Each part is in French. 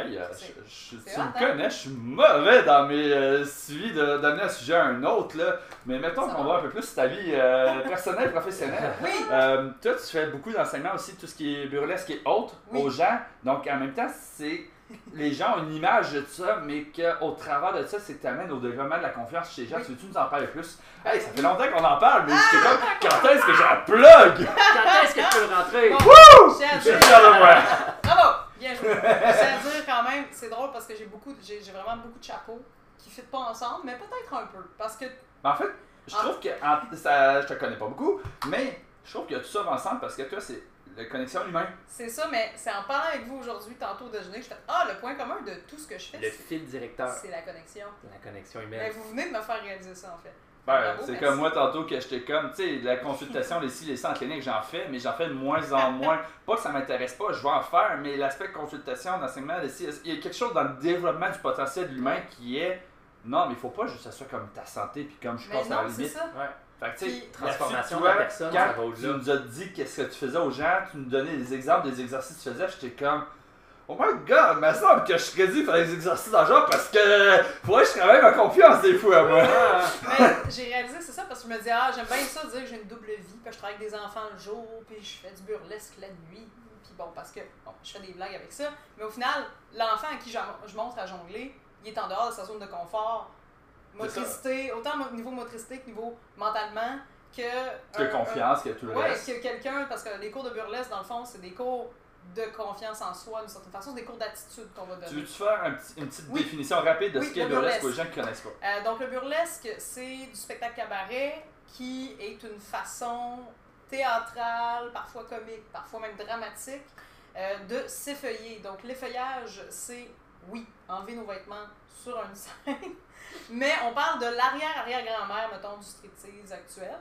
Hey, euh, C'est- je- je- c'est tu hot, me hein? connais, je suis mauvais dans mes euh, suivis de- d'amener un sujet à un autre, là. Mais mettons qu'on va. voit un peu plus ta vie euh, personnelle, professionnelle. Oui, Euh, toi, tu fais beaucoup d'enseignement aussi, tout ce qui est burlesque et autres Oui. aux gens. Donc, en même temps, c'est. Les gens ont une image de ça, mais qu'au travers de ça, c'est que tu amènes au développement de la confiance chez les gens. Oui. Tu veux-tu nous en parler plus? Hey, ça fait longtemps qu'on en parle, mais j'étais comme, quand est-ce que j'ai un plug? Quand est-ce que je peux rentrer? bon, j'ai à Je suis dire. fier de moi. Bravo! Bien joué. À dire quand même, c'est drôle parce que j'ai beaucoup, j'ai j'ai vraiment beaucoup de chapeaux qui ne fitent pas ensemble, mais peut-être un peu. Parce que Mais en fait, je Ah. trouve que. en- ça, je te connais pas beaucoup, mais je trouve que tout ça ensemble parce que toi, c'est la connexion humaine. c'est ça, mais c'est en parlant avec vous aujourd'hui, tantôt au déjeuner, je fais Ah, le point commun de tout ce que je fais, Le c'est- fil directeur c'est la connexion. la connexion Mais humaine. vous venez de me faire réaliser ça en fait. Ben, c'est comme moi tantôt que j'étais comme, tu sais, la consultation, les ci, les ça en clinique, j'en fais, mais j'en fais de moins en moins. Pas que ça m'intéresse pas, je vais en faire, mais l'aspect consultation, d'enseignement, il y a quelque chose dans le développement du potentiel de l'humain qui est, non, mais il faut pas juste que ça soit comme ta santé, puis comme je Mais passe à la limite. ça. Ouais. Fait que, tu sais, Puis- Transformation de la personne, quand ça va tu nous as dit qu'est-ce que tu faisais aux gens, tu nous donnais des exemples des exercices que tu faisais, j'étais comme, oh my god, il me semble que je serais dû faire des exercices dans le genre parce que, que je travaille ma confiance des fois, moi. Mais j'ai réalisé, c'est ça, parce que je me dis, ah, j'aime bien ça dire que j'ai une double vie, que je travaille avec des enfants le jour, puis je fais du burlesque la nuit. Puis bon, parce que bon, je fais des blagues avec ça. Mais au final, l'enfant à qui je montre à jongler, il est en dehors de sa zone de confort. Motricité, autant au niveau motricité que niveau mentalement, que. Que un- confiance, que tout le un- Ouais, reste. que quelqu'un, parce que les cours de burlesque, dans le fond, c'est des cours de confiance en soi, d'une certaine façon, c'est des cours d'attitude qu'on va donner. Tu veux-tu faire un petit- une petite Oui. définition rapide de Oui, ce qu'est le burlesque aux gens qui connaissent pas? Euh, donc, le burlesque, c'est du spectacle cabaret qui est une façon théâtrale, parfois comique, parfois même dramatique, euh, de s'effeuiller. Donc, l'effeuillage, c'est, oui, enlever nos vêtements sur une scène, mais on parle de l'arrière-arrière-grand-mère, mettons, du striptease actuel.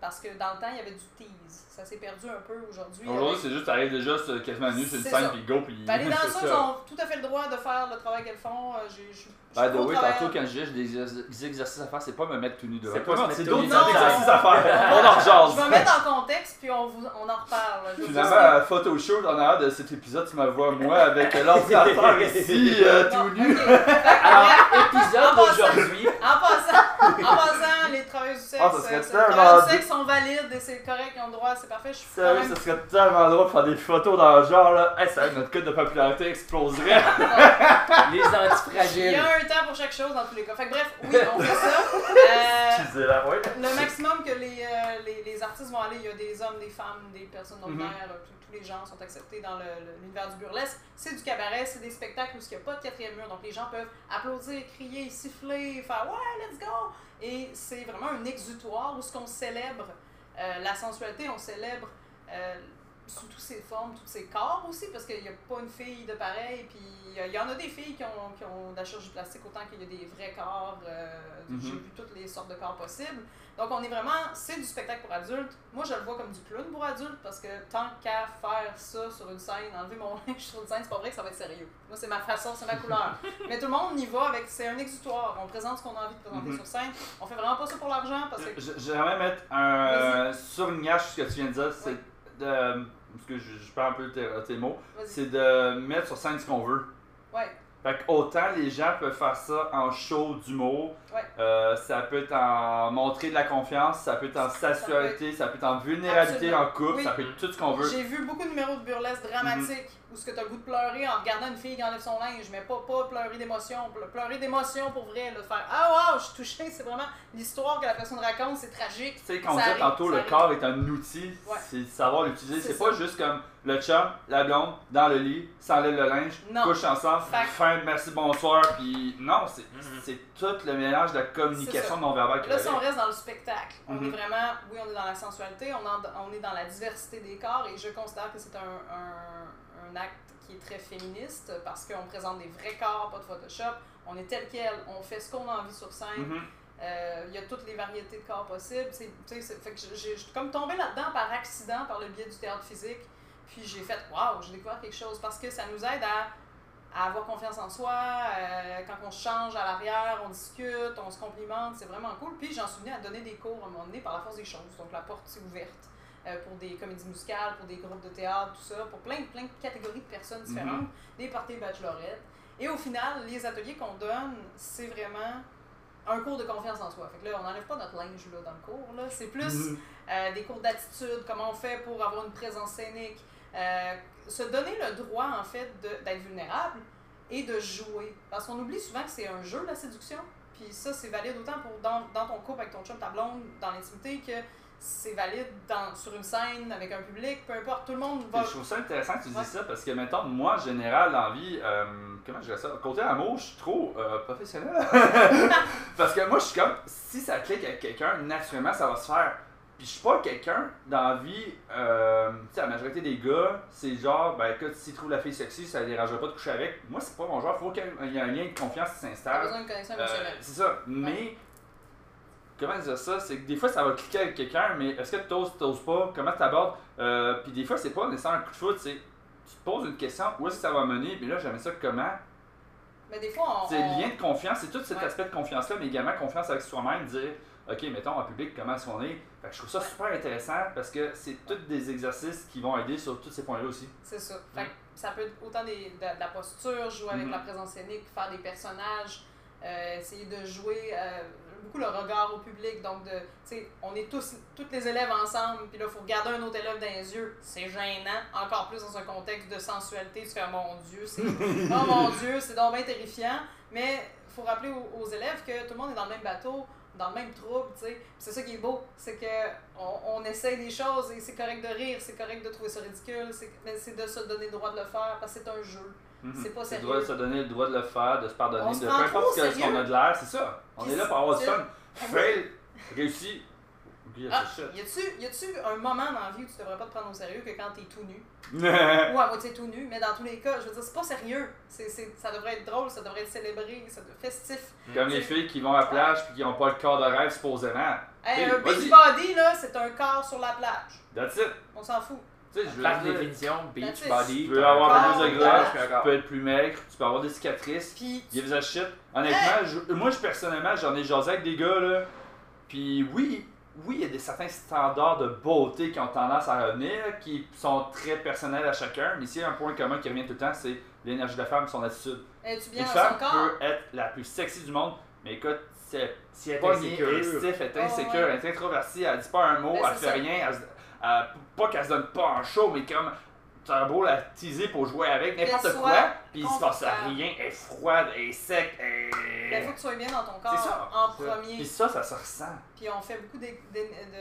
Parce que dans le temps, il y avait du tease. Ça s'est perdu un peu aujourd'hui. Aujourd'hui, c'est juste, t'arrives déjà sur- quasiment nu sur une C'est scène, puis go, puis. Ben, les danseuses ont tout à fait le droit de faire le travail qu'elles font. Euh, j'ai- je- je By the way, tantôt, quand je disais j'ai des, exer- des exercices à faire, c'est pas me mettre tout nu devant. C'est pas mettre tout nu devant. exercices à faire? On en Je rejase. vais mettre en contexte, puis on, vous, on en reparle. Je Finalement, à photoshoot, en arrière de cet épisode, tu me vois moi avec l'ordinateur ici, euh, tout nu. Alors, épisode d'aujourd'hui. en passant, en passant, les travailleurs du sexe, Ah, ça serait euh, les tellement travailleurs du sexe sont valides et c'est correct, ils ont le droit, c'est parfait. Je suis Sérieux, même ça serait tellement drôle de faire des photos dans le genre là. Hey, ça notre cote de popularité exploserait. Les Il y antifragiles. a un temps pour chaque chose dans tous les cas. Fait que bref, oui, on fait ça. Euh, le maximum que les, euh, les, les artistes vont aller, il y a des hommes, des femmes, des personnes Mhm. non-binaires, euh, tous- tous les gens sont acceptés dans l'univers du burlesque. C'est du cabaret, c'est des spectacles où il n'y a pas de quatrième mur, donc les gens peuvent applaudir, crier, siffler, faire ouais, let's go! Et c'est vraiment un exutoire où ce qu'on célèbre euh, la sensualité, on célèbre euh, sous toutes ses formes, tous ses corps aussi, parce qu'il n'y a pas une fille de pareil, puis euh, il y en a des filles qui ont, qui ont de la chirurgie plastique autant qu'il y a des vrais corps. euh, Mhm. J'ai vu toutes les sortes de corps possibles. Donc on est vraiment, c'est du spectacle pour adultes. Moi je le vois comme du clown pour adultes parce que tant qu'à faire ça sur une scène, enlever mon linge sur une scène, c'est pas vrai que ça va être sérieux. Moi c'est ma façon, c'est ma couleur. Mais tout le monde y va avec, c'est un exutoire. On présente ce qu'on a envie de présenter Mhm. sur scène. On fait vraiment pas ça pour l'argent parce que J'aimerais mettre un surlignage sur ce que tu viens de dire. C'est de. Parce que je, je perds un peu tes, tes mots. C'est de mettre sur scène ce qu'on veut. Ouais. Fait que autant les gens peuvent faire ça en show d'humour, Ouais. euh, ça peut être en montrer de la confiance, ça peut être en sensualité, ça peut être en vulnérabilité Absolument. en couple, Oui. ça peut être tout ce qu'on veut. J'ai vu beaucoup de numéros de burlesque dramatiques où ce que t'as le goût de pleurer en regardant une fille qui enlève son linge, mais pas, pas pleurer d'émotion, ple- pleurer d'émotion pour vrai, là, de faire Ah wow, je suis touchée, c'est vraiment l'histoire que la personne raconte, c'est tragique. Tu sais, quand on dit tantôt le corps est un outil, Ouais. c'est de savoir l'utiliser. C'est pas juste comme le chum, la blonde, dans le lit, s'enlève le linge, Non. couche ensemble, fin, merci, bonsoir, puis non, c'est Mhm. c'est tout le mélange de la communication qu'il y Là, si on reste dans le spectacle, on Mhm. est vraiment, oui, on est dans la sensualité, on, en- on est dans la diversité des corps et je considère que c'est un, un- un acte qui est très féministe parce qu'on présente des vrais corps, pas de Photoshop, on est tel quel, on fait ce qu'on a envie sur scène, Mhm. Euh, il y a toutes les variétés de corps possibles. Fait que j'ai- j'ai je suis comme tombée là-dedans par accident, par le biais du théâtre physique. Puis j'ai fait, waouh, j'ai découvert quelque chose parce que ça nous aide à, à avoir confiance en soi. euh, quand on se change à l'arrière, on discute, on se complimente, c'est vraiment cool. Puis j'en suis venue à donner des cours à un moment donné par la force des choses. Donc la porte s'est ouverte. euh, pour des comédies musicales, pour des groupes de théâtre, tout ça, pour plein, plein de catégories de personnes différentes, des parties bachelorettes. Et au final, les ateliers qu'on donne, c'est vraiment un cours de confiance en soi. Fait que là, on n'enlève pas notre linge là, dans le cours. Là. C'est plus Mhm. euh, des cours d'attitude, comment on fait pour avoir une présence scénique, euh, se donner le droit, en fait, d'être vulnérable et de jouer. Parce qu'on oublie souvent que c'est un jeu, la séduction. Puis ça, c'est valide autant pour dans, dans ton couple avec ton chum, ta blonde, dans l'intimité, que c'est valide dans, sur une scène avec un public, peu importe, tout le monde va... Je trouve ça intéressant que tu Ouais. dises ça parce que, mettons, moi, en général, dans la vie, euh, comment je dirais ça, côté amour, je suis trop euh, professionnel. parce que moi, je suis comme, si ça clique avec quelqu'un, naturellement, ça va se faire. Puis je suis pas quelqu'un dans la vie, euh, tu sais, la majorité des gars, c'est genre, ben écoute, s'ils trouvent la fille sexy, ça les dérangera pas de coucher avec. Moi, c'est pas mon genre, faut qu'il y ait un lien de confiance qui s'installe. besoin d'une connexion Euh, émotionnelle. c'est ça. Mais, comment dire ça? C'est que des fois, ça va cliquer avec quelqu'un, mais est-ce que tu oses, t'oses pas? Comment tu abordes? Euh, puis des fois, c'est pas nécessairement un coup de foot, c'est tu te poses une question, où est-ce que ça va mener? Puis là, j'aimais ça comment? Mais des fois, on... C'est on- lien de confiance, c'est tout cet Ouais. aspect de confiance-là, mais également confiance avec soi-même, dire, OK, mettons en public, comment est-ce qu'on est? Fait que je trouve ça super intéressant parce que c'est tous des exercices qui vont aider sur tous ces points-là aussi. C'est ça. Fait que ça peut être autant des, de, de la posture, jouer avec Mhm. la présence scénique, faire des personnages, euh, essayer de jouer euh, beaucoup le regard au public. Donc, de, on est tous, tous les élèves ensemble, puis là, il faut regarder un autre élève dans les yeux. C'est gênant, encore plus dans un contexte de sensualité. Tu fais, oh mon Dieu, c'est oh mon Dieu, c'est donc bien terrifiant. Mais il faut rappeler aux, aux élèves que tout le monde est dans le même bateau, dans le même trouble, tu sais. C'est ça qui est beau, c'est que on, on essaye des choses et c'est correct de rire, c'est correct de trouver ça ridicule, c'est- mais c'est de se donner le droit de le faire parce que c'est un jeu. Mhm. C'est pas sérieux. droit de se donner le droit de le faire, de se pardonner, de peu importe ce qu'on a de l'air, c'est ça. On Puis est là pour avoir du fun. Fail, réussi. Oublie Ah, ça, y a-tu y a-tu un moment dans la vie où tu devrais pas te prendre au sérieux que quand t'es tout nu? Ou à moitié tout nu, mais dans tous les cas, je veux dire, c'est pas sérieux. C'est, c'est, ça devrait être drôle, ça devrait être célébré, ça devrait être festif. Comme les filles qui vont à la plage puis qui n'ont pas le corps de rêve supposément. Hey, Hey, un beach body, là, c'est un corps sur la plage. That's it. On s'en fout. Tu sais, je veux Par dire, définition, beach body. Tu t'as avoir un plus de un tu peux être plus maigre, tu peux avoir des cicatrices. Puis, Give a shit. Honnêtement, je- moi, je, personnellement, j'en ai jasé avec des gars, là. Puis oui, oui, il y a des certains standards de beauté qui ont tendance à revenir, qui sont très personnels à chacun. Mais s'il y a un point commun qui revient tout le temps, c'est l'énergie de la femme son attitude. es-tu bien Une dans femme son corps? peut être la plus sexy du monde, mais écoute, si elle Si elle est pognée, insécure. elle est stiff, elle est Oh, insécure, ouais. elle est introvertie, elle dit pas un mot, Ben, elle fait ça. rien, elle se- elle- pas qu'elle se donne pas en show, mais comme t'as beau la teaser pour jouer avec n'importe quoi, puis il se passe rien, elle est froide, elle est sec, elle Il Ben, faut que tu sois bien dans ton corps ça. en premier. Puis ça, ça se ressent. Puis on fait beaucoup d'ex- d'e-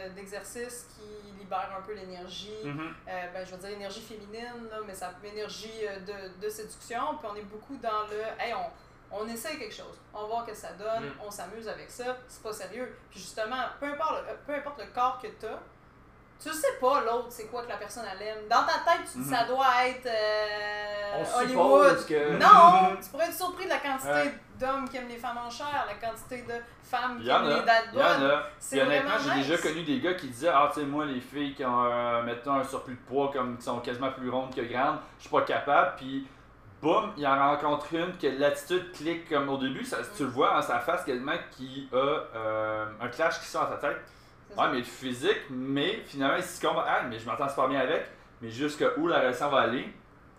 de- d'exercices qui libèrent un peu l'énergie. Mhm. Euh, ben, je veux dire énergie féminine, là, mais ça énergie euh, de, de séduction. Puis on est beaucoup dans le hey, on, on essaye quelque chose, on va voir que ça donne, Mm. on s'amuse avec ça, c'est pas sérieux. Puis justement, peu importe le, peu importe le corps que tu as, tu sais pas l'autre, c'est quoi que la personne elle aime. Dans ta tête, tu dis Mhm. ça doit être euh, On Hollywood. que. Non! tu pourrais être surpris de la quantité Ouais. d'hommes qui aiment les femmes en chair, la quantité de femmes qui aiment a. les dad Il y en bod. a. C'est Puis honnêtement, j'ai déjà connu des gars qui disaient Ah, tu sais, moi, les filles qui ont, euh, un surplus de poids, comme qui sont quasiment plus rondes que grandes, je suis pas capable. Puis, boum, il en rencontre une que l'attitude clique comme au début. Ça, tu le vois dans sa face quasiment qui a euh, un clash qui sort à sa tête. Ouais, mais le physique, mais finalement, il comprend Ah, mais je m'entends super bien avec. Mais jusqu'à où la relation va aller,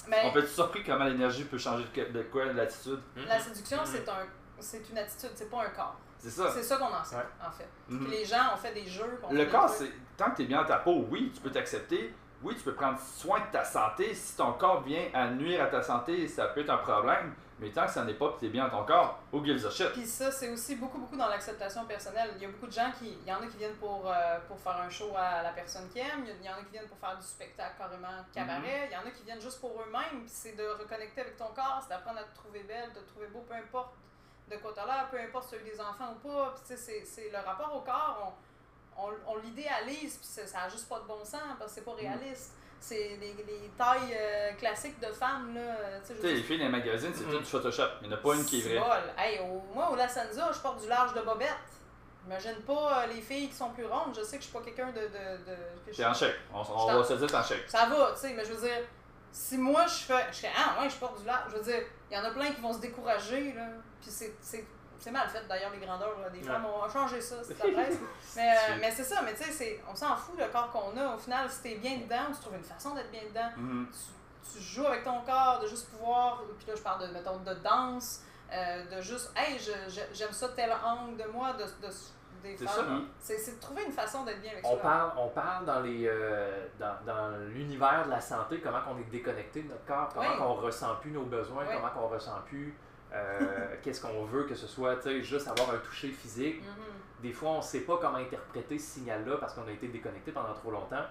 Mais- on peut être surpris comment l'énergie peut changer de, que- de quoi, l'attitude. La séduction, Mhm. c'est un, c'est une attitude, c'est pas un corps. C'est ça. C'est ça qu'on enseigne, Ouais. en fait. Mhm. Puis les gens ont fait des jeux. qu'on fait Le des corps, c'est tant que tu es bien dans ta peau, oui, tu peux t'accepter. Oui, tu peux prendre soin de ta santé. Si ton corps vient à nuire à ta santé, ça peut être un problème. Mais tant que ça n'est pas que tu es bien dans ton corps, who gives a shit? Puis ça, c'est aussi beaucoup, beaucoup dans l'acceptation personnelle. Il y a beaucoup de gens qui. Il y en a qui viennent pour, euh, pour faire un show à la personne qui aime. Il y en a qui viennent pour faire du spectacle carrément cabaret. Il y en a qui viennent juste pour eux-mêmes. Puis c'est de reconnecter avec ton corps, c'est d'apprendre à te trouver belle, de te trouver beau, peu importe de quoi t'as l'air, peu importe si tu as eu des enfants ou pas. Puis tu sais, c'est- c'est le rapport au corps, on, on, on l'idéalise, puis ça ça a juste pas de bon sens parce que c'est pas réaliste. C'est les, les tailles euh, classiques de femmes, là. Tu sais, je Tu sais, les filles dans les magazines, c'est Mhm. tout du Photoshop. Il n'y en a pas une qui est vraie. Bol. Hey, au- moi, au La Senza, je porte du large de bobette. J'imagine pas euh, les filles qui sont plus rondes. Je sais que je suis pas quelqu'un de. de, de que je- T'es en chèque. On, va se dire en chèque. Ça va, tu sais, mais je veux dire, si moi je fais. Je fais, ah ouais, je porte du large. Je veux dire, il y en a plein qui vont se décourager, là. Puis c'est. C'est- mal fait d'ailleurs, les grandeurs des Ouais. femmes. On a changé ça, c'est la presse. mais euh, mais c'est ça, mais tu sais, on s'en fout le corps qu'on a. Au final, si t'es bien dedans, tu trouves une façon d'être bien dedans. Mhm. Tu, tu joues avec ton corps, de juste pouvoir. Puis là, je parle de, mettons, de danse, euh, de juste, hey, j'aime ça tel angle de moi, de, de, des C'est ça, hein? C'est de trouver une façon d'être bien avec On soi. parle, on parle dans les euh, dans, dans l'univers de la santé, comment on est déconnecté de notre corps, comment Oui. on ressent plus nos besoins, Oui. comment on ressent plus euh, qu'est-ce qu'on veut, que ce soit tu juste avoir un toucher physique. Mhm. Des fois, on ne sait pas comment interpréter ce signal-là parce qu'on a été déconnecté pendant trop longtemps.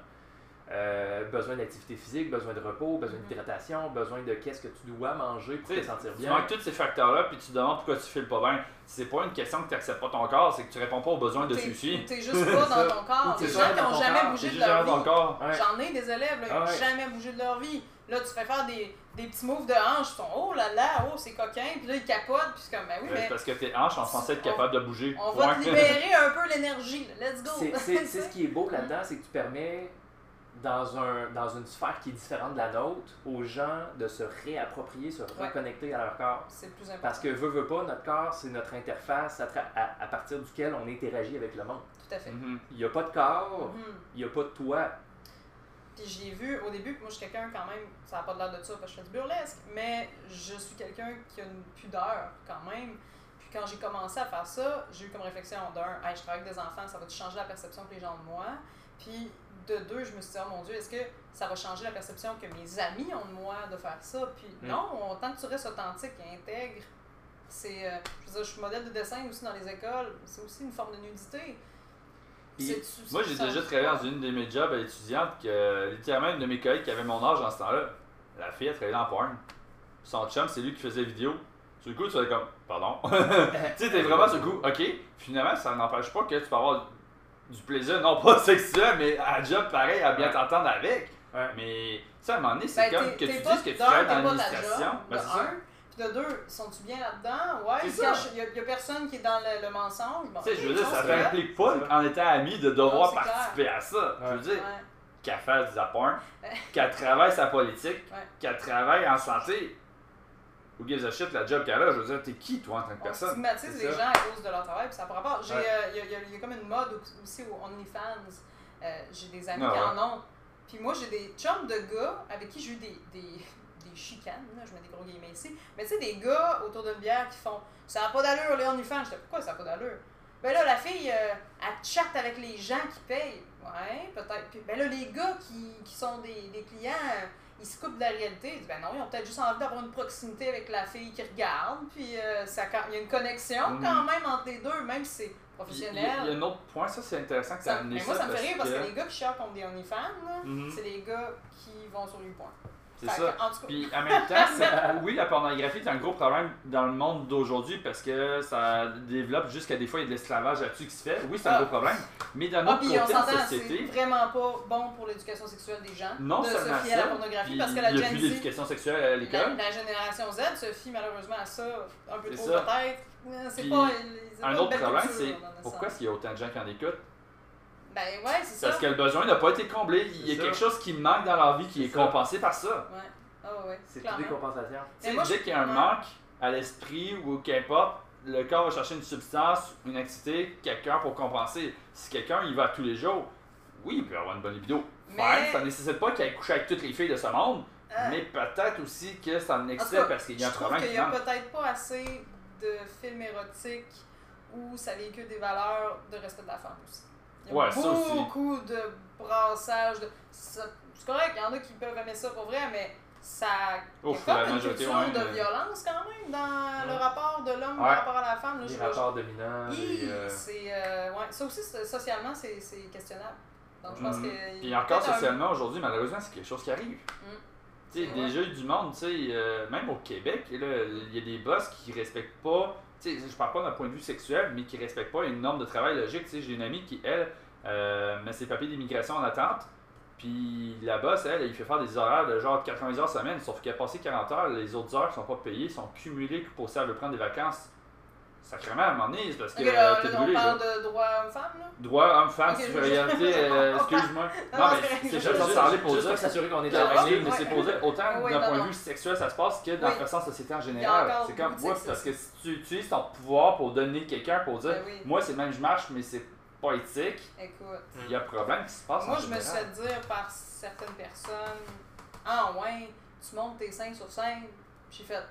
Euh, besoin d'activité physique, besoin de repos, besoin Mhm. d'hydratation, besoin de qu'est-ce que tu dois manger pour Tu te sentir Tu bien. manques tous ces facteurs-là, puis tu te demandes pourquoi tu files pas bien. C'est pas une question que tu n'acceptes pas ton corps, c'est que tu réponds pas aux besoins de celui-ci. T'es juste pas dans ton corps. T'es gens pas qui dans n'ont ton jamais corps. bougé de juste leur dans ton vie. J'en ai des élèves qui Ah n'ont jamais bougé de leur vie. Là, tu fais faire des, des petits moves de hanches, ils sont oh là là, oh c'est coquin, puis là ils capotent, puis c'est comme ben oui, C'est mais parce que tes hanches sont censées être On- capables de bouger. on va te libérer un peu l'énergie, let's go. C'est- C'est c'est ce qui est beau là-dedans, c'est que tu permets, dans, un, dans une sphère qui est différente de la nôtre, aux gens de se réapproprier, se Ouais. reconnecter à leur corps. C'est le plus important. Parce que veut, veut pas, notre corps, c'est notre interface à, à, à partir duquel on interagit avec le monde. Tout à fait. Mhm. Il n'y a pas de corps, Mhm. il n'y a pas de toi. Puis j'ai vu au début, moi je suis quelqu'un quand même, ça n'a pas l'air de ça parce que je fais du burlesque, mais je suis quelqu'un qui a une pudeur quand même. Puis quand j'ai commencé à faire ça, j'ai eu comme réflexion d'un, hey, je travaille avec des enfants, ça va changer la perception que les gens de moi. Puis de deux, je me suis dit, oh mon Dieu, est-ce que ça va changer la perception que mes amis ont de moi de faire ça? Puis Mm. non, on- tant que tu restes authentique et intègre, c'est. euh, je veux dire, je suis modèle de dessin aussi dans les écoles, c'est aussi une forme de nudité. Puis, Moi, j'ai ça- déjà travaillé dans une de mes jobs à étudiante que, littéralement, une de mes collègues qui avait mon âge dans ce temps-là, la fille, elle travaillait dans porn. Son chum, c'est lui qui faisait vidéo. Sur le coup, tu fais comme, pardon. tu sais, t'es vraiment sur le coup, ok. Finalement, ça n'empêche pas que tu peux avoir du plaisir, non pas sexuel, mais à job pareil, à bien t'entendre avec. Ouais. Mais, tu sais, à un moment donné, c'est Ben, comme que tu dises que tu travailles dans l'administration. De deux, sont-tu bien là-dedans? Ouais, il y, a- personne qui est dans le, le mensonge. Bon, Tu sais, je veux dire, ça sont fait là. implique pas, en étant ami, de devoir Non, participer à ça. Je veux Ouais. dire, Ouais. qu'elle fasse du porn, Ouais. qu'elle travaille sa politique, Ouais. qu'elle travaille en santé. Who gives a shit la job qu'elle a? Je veux dire, t'es qui toi en tant que On personne? stigmatise C'est les ça. gens à cause de leur travail, puis ça n'a pas Ouais. euh, Il y, a- y y comme une mode au- aussi au OnlyFans. Euh, j'ai des amis Ah qui ouais. en ont. Puis moi, j'ai des chums de gars avec qui j'ai eu des, des, des chicanes, là, je mets des gros guillemets ici. Mais tu sais, des gars autour d'une bière qui font Ça n'a pas d'allure, les OnlyFans. J'étais Pourquoi ça n'a pas d'allure? Ben là, la fille, euh, elle chatte avec les gens qui payent. Ouais, peut-être. Puis, ben là, les gars qui, qui sont des, des clients, euh, ils se coupent de la réalité. Ils disent, ben non, ils ont peut-être juste envie d'avoir une proximité avec la fille qui regarde. Puis euh, ça, quand- il y a une connexion Mhm. quand même entre les deux, même si c'est professionnel. il y a un autre point, ça c'est intéressant que tu Ça- as amené mais ça. moi, ça me fait rire parce que que- les gars qui chialent contre des OnlyFans, Mhm. c'est les gars qui vont sur YouPorn. C'est ça. que, En tout cas, Puis en même temps, oui, la pornographie est un gros problème dans le monde d'aujourd'hui parce que ça développe jusqu'à des fois il y a de l'esclavage là-dessus qui se fait. Oui, c'est un Ah. gros problème. Mais d'un Ah, autre puis côté, s'entend, société, c'est vraiment pas bon pour l'éducation sexuelle des gens non de se fier à la ça, pornographie puis parce que la il n'y a Gen plus Z, d'éducation sexuelle à la, l'école. la génération Z se fie malheureusement à ça un peu trop peut-être. C'est pas Un autre problème, c'est pourquoi sens. il y a autant de gens qui en écoutent? Ben ouais, c'est ça. Parce que le besoin n'a pas été comblé. Il y a ça. quelque chose qui manque dans leur vie qui est ça. compensé par ça. Ouais. Ah ouais, C'est tout des compensations. Tu sais, dès je- qu'il y a un manque à l'esprit ou qu'importe, le corps va chercher une substance, une activité, quelqu'un pour compenser. Si quelqu'un y va tous les jours, oui, il peut avoir une bonne libido. Mais- ça nécessite pas qu'il aille coucher avec toutes les filles de ce monde, Ah. mais peut-être aussi que c'est un En excès cas, parce qu'il y a un je trouve problème qu'il qui n'y a peut-être pas assez de films érotiques où ça véhicule des valeurs de respect de la femme aussi. Il y a Ouais, ça aussi. beaucoup de brassage. De... C'est correct, il y en a qui peuvent aimer ça pour vrai, mais ça. Il y a Ouf, comme la une majorité, culture ouais, de mais- violence quand même dans le rapport de l'homme par rapport à la femme. Là, Les je- rapports dominants. Hi, les, euh, c'est, euh, ouais, ça aussi, socialement, c'est questionnable. Donc, je pense que. Puis encore un- socialement aujourd'hui, malheureusement, c'est quelque chose qui arrive. Mm. Tu sais, déjà du monde, tu sais, euh, même au Québec, il y a des boss qui respectent pas, sais, je parle pas d'un point de vue sexuel, mais qui respectent pas une norme de travail logique. J'ai une amie qui, elle, euh, met ses papiers d'immigration en attente, puis la boss, elle, il fait faire des horaires de genre 80 heures semaine, sauf qu'elle a passé 40 heures, les autres heures sont pas payées, sont cumulées pour ça, elle veut prendre des vacances. Sacrément, à un moment donné, c'est parce que Ok, là, t'es là, on brûlé. parle là. de droit homme-femme, là? Droit homme-femme, Ok, je- supériorité, euh, excuse-moi. Non, mais c'est juste parler pour dire. s'assurer qu'on est Je dans la ligne. mais c'est pour dire, autant Oui, d'un point de vue sexuel ça se passe que dans Oui. la société en général. C'est comme, ouais, parce que si tu utilises ton pouvoir pour donner quelqu'un pour dire, Ben oui. moi c'est même je marche, mais c'est pas éthique, Écoute. il y a un problème qui se passe Moi, en je me suis fait dire par certaines personnes Ah, ouais, tu montes tes seins sur scène. J'ai fait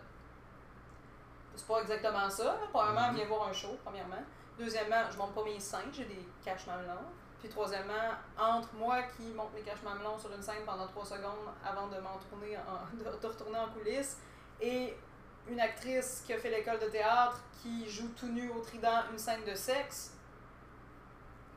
C'est pas exactement ça. là. Premièrement, Mhm. viens voir un show, premièrement. Deuxièmement, je monte pas mes seins, j'ai des caches mamelons. Puis troisièmement, entre moi qui monte mes caches mamelons sur une scène pendant trois secondes avant de m'en tourner en, de, de retourner en coulisses et une actrice qui a fait l'école de théâtre qui joue tout nu au trident une scène de sexe,